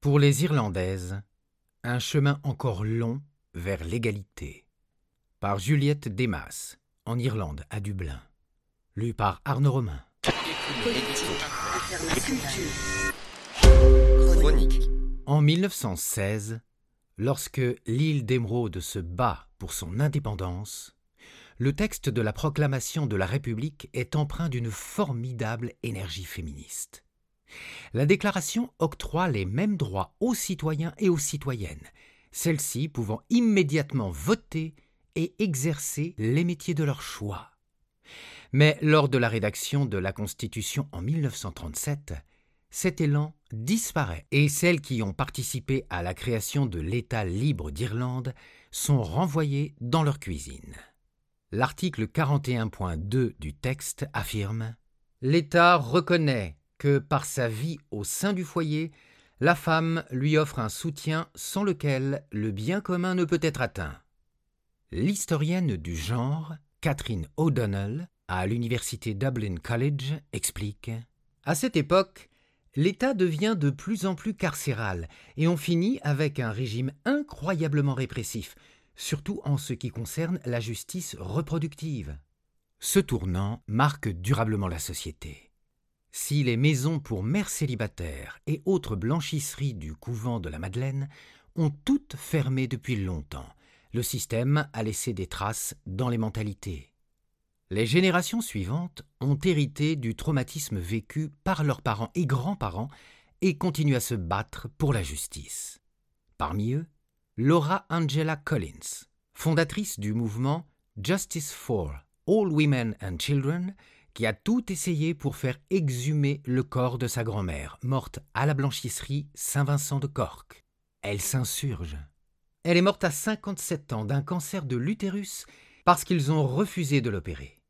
Pour les Irlandaises, un chemin encore long vers l'égalité. Par Juliette Demas, en Irlande, à Dublin. Lu par Arnaud Romain. En 1916, lorsque l'île d'Émeraude se bat pour son indépendance, le texte de la proclamation de la République est empreint d'une formidable énergie féministe. La déclaration octroie les mêmes droits aux citoyens et aux citoyennes, celles-ci pouvant immédiatement voter et exercer les métiers de leur choix. Mais lors de la rédaction de la Constitution en 1937, cet élan disparaît et celles qui ont participé à la création de l'État libre d'Irlande sont renvoyées dans leur cuisine. L'article 41.2 du texte affirme L'État reconnaît que par sa vie au sein du foyer, la femme lui offre un soutien sans lequel le bien commun ne peut être atteint. L'historienne du genre, Catherine O'Donnell, à l'université Dublin College, explique À cette époque, l'État devient de plus en plus carcéral et on finit avec un régime incroyablement répressif, surtout en ce qui concerne la justice reproductive. Ce tournant marque durablement la société. Si les maisons pour mères célibataires et autres blanchisseries du couvent de la Madeleine ont toutes fermé depuis longtemps, le système a laissé des traces dans les mentalités. Les générations suivantes ont hérité du traumatisme vécu par leurs parents et grands-parents et continuent à se battre pour la justice. Parmi eux, Laura Angela Collins, fondatrice du mouvement Justice for All Women and Children, qui a tout essayé pour faire exhumer le corps de sa grand-mère, morte à la blanchisserie Saint-Vincent de Cork. Elle s'insurge. Elle est morte à 57 ans d'un cancer de l'utérus parce qu'ils ont refusé de l'opérer.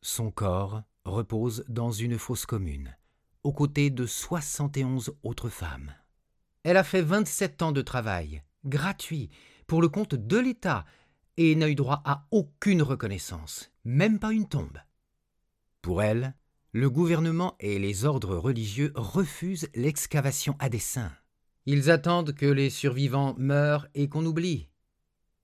Son corps repose dans une fosse commune, aux côtés de 71 autres femmes. Elle a fait 27 ans de travail, gratuit, pour le compte de l'État, et n'a eu droit à aucune reconnaissance, même pas une tombe. Pour elle, le gouvernement et les ordres religieux refusent l'excavation à dessein. Ils attendent que les survivants meurent et qu'on oublie.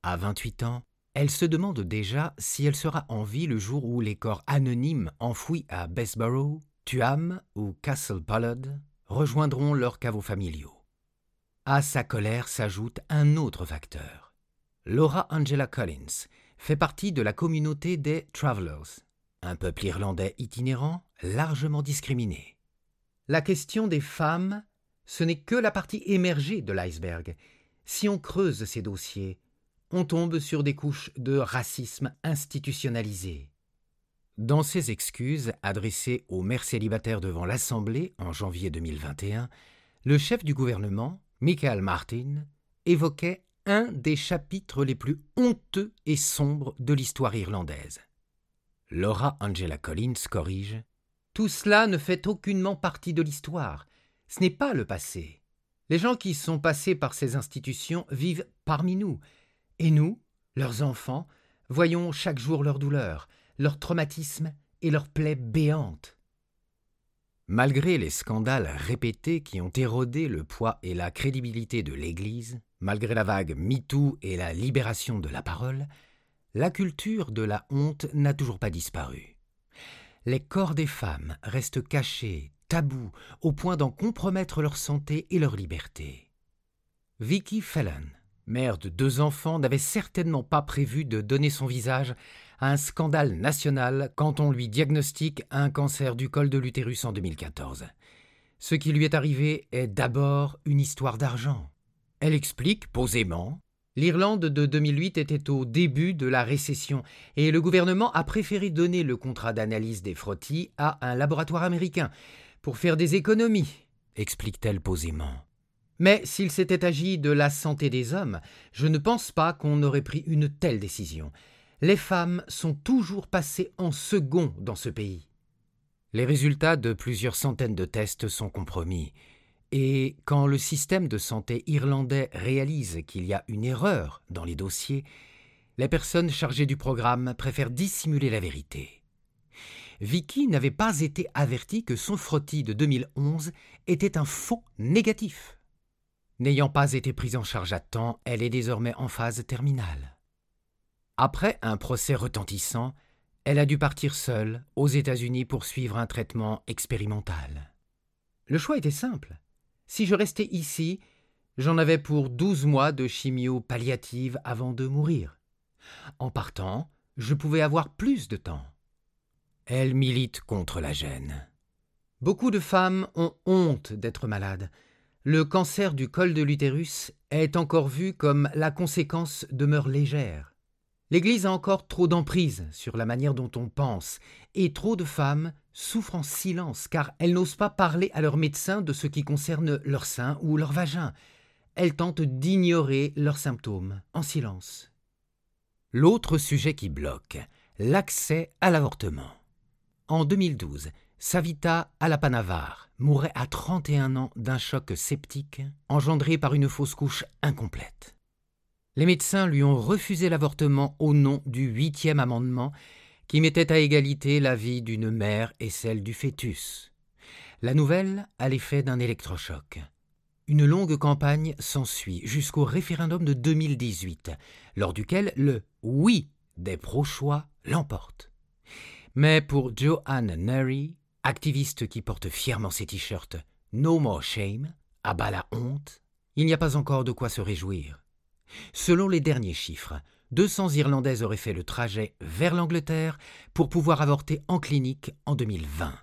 À 28 ans, elle se demande déjà si elle sera en vie le jour où les corps anonymes enfouis à Bessborough, Tuam ou Castle Pollard rejoindront leurs caveaux familiaux. À sa colère s'ajoute un autre facteur. Laura Angela Collins fait partie de la communauté des Travelers, un peuple irlandais itinérant, largement discriminé. La question des femmes, ce n'est que la partie émergée de l'iceberg. Si on creuse ces dossiers, on tombe sur des couches de racisme institutionnalisé. Dans ses excuses adressées aux mères célibataires devant l'Assemblée en janvier 2021, le chef du gouvernement, Michael Martin, évoquait un des chapitres les plus honteux et sombres de l'histoire irlandaise. Laura Angela Collins corrige Tout cela ne fait aucunement partie de l'histoire. Ce n'est pas le passé. Les gens qui sont passés par ces institutions vivent parmi nous. Et nous, leurs enfants, voyons chaque jour leur douleur, leur traumatisme et leurs plaies béantes. Malgré les scandales répétés qui ont érodé le poids et la crédibilité de l'Église, malgré la vague MeToo et la libération de la parole, la culture de la honte n'a toujours pas disparu. Les corps des femmes restent cachés, tabous, au point d'en compromettre leur santé et leur liberté. Vicky Fallon, mère de deux enfants, n'avait certainement pas prévu de donner son visage à un scandale national quand on lui diagnostique un cancer du col de l'utérus en 2014. Ce qui lui est arrivé est d'abord une histoire d'argent. Elle explique posément L'Irlande de 2008 était au début de la récession et le gouvernement a préféré donner le contrat d'analyse des frottis à un laboratoire américain pour faire des économies, explique-t-elle posément. Mais s'il s'était agi de la santé des hommes, je ne pense pas qu'on aurait pris une telle décision. Les femmes sont toujours passées en second dans ce pays. Les résultats de plusieurs centaines de tests sont compromis. Et quand le système de santé irlandais réalise qu'il y a une erreur dans les dossiers, les personnes chargées du programme préfèrent dissimuler la vérité. Vicky n'avait pas été avertie que son frottis de 2011 était un faux négatif. N'ayant pas été prise en charge à temps, elle est désormais en phase terminale. Après un procès retentissant, elle a dû partir seule aux États-Unis pour suivre un traitement expérimental. Le choix était simple. Si je restais ici, j'en avais pour douze mois de chimio palliative avant de mourir. En partant, je pouvais avoir plus de temps. Elle milite contre la gêne. Beaucoup de femmes ont honte d'être malades, le cancer du col de l'utérus est encore vu comme la conséquence de mœurs légères. L'Église a encore trop d'emprise sur la manière dont on pense, et trop de femmes souffrent en silence car elles n'osent pas parler à leur médecin de ce qui concerne leur sein ou leur vagin. Elles tentent d'ignorer leurs symptômes en silence. L'autre sujet qui bloque, l'accès à l'avortement. En 2012, Savita Alapanavar mourait à 31 ans d'un choc septique engendré par une fausse couche incomplète. Les médecins lui ont refusé l'avortement au nom du huitième amendement qui mettait à égalité la vie d'une mère et celle du fœtus. La nouvelle a l'effet d'un électrochoc. Une longue campagne s'ensuit jusqu'au référendum de 2018, lors duquel le oui des pro-choix l'emporte. Mais pour Joanne Neri, activiste qui porte fièrement ses t-shirts No More Shame, à bas la honte, il n'y a pas encore de quoi se réjouir. Selon les derniers chiffres, 200 Irlandaises auraient fait le trajet vers l'Angleterre pour pouvoir avorter en clinique en 2020.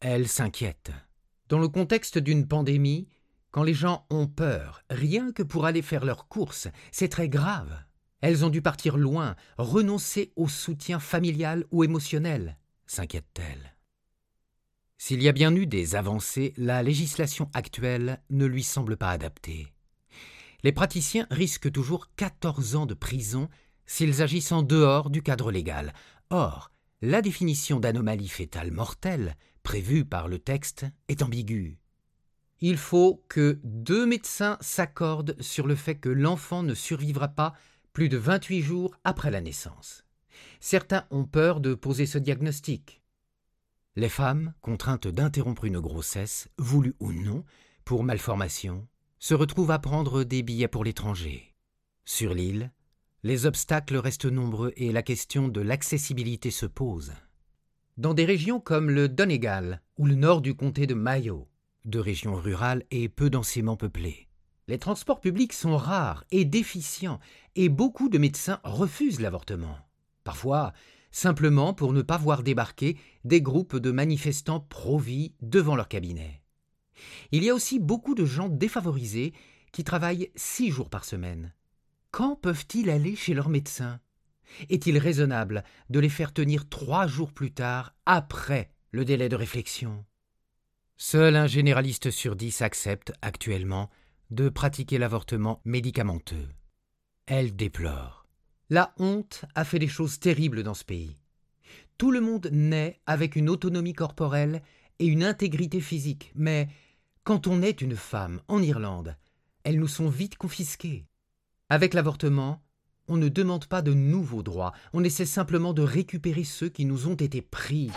Elle s'inquiète. Dans le contexte d'une pandémie, quand les gens ont peur, rien que pour aller faire leurs courses, c'est très grave. Elles ont dû partir loin, renoncer au soutien familial ou émotionnel, s'inquiète-t-elle. S'il y a bien eu des avancées, la législation actuelle ne lui semble pas adaptée. Les praticiens risquent toujours 14 ans de prison s'ils agissent en dehors du cadre légal. Or, la définition d'anomalie fétale mortelle prévue par le texte est ambiguë. Il faut que deux médecins s'accordent sur le fait que l'enfant ne survivra pas plus de 28 jours après la naissance. Certains ont peur de poser ce diagnostic. Les femmes, contraintes d'interrompre une grossesse, voulue ou non, pour malformation, se retrouvent à prendre des billets pour l'étranger. Sur l'île, les obstacles restent nombreux et la question de l'accessibilité se pose. Dans des régions comme le Donegal ou le nord du comté de Mayo, deux régions rurales et peu densément peuplées, les transports publics sont rares et déficients et beaucoup de médecins refusent l'avortement. Parfois, simplement pour ne pas voir débarquer des groupes de manifestants pro-vie devant leur cabinet. Il y a aussi beaucoup de gens défavorisés qui travaillent six jours par semaine. Quand peuvent-ils aller chez leur médecin? Est-il raisonnable de les faire tenir trois jours plus tard, après le délai de réflexion? Seul un généraliste sur dix accepte, actuellement, de pratiquer l'avortement médicamenteux. Elle déplore. La honte a fait des choses terribles dans ce pays. Tout le monde naît avec une autonomie corporelle et une intégrité physique, mais quand on est une femme en Irlande, elles nous sont vite confisquées. Avec l'avortement, on ne demande pas de nouveaux droits, on essaie simplement de récupérer ceux qui nous ont été pris.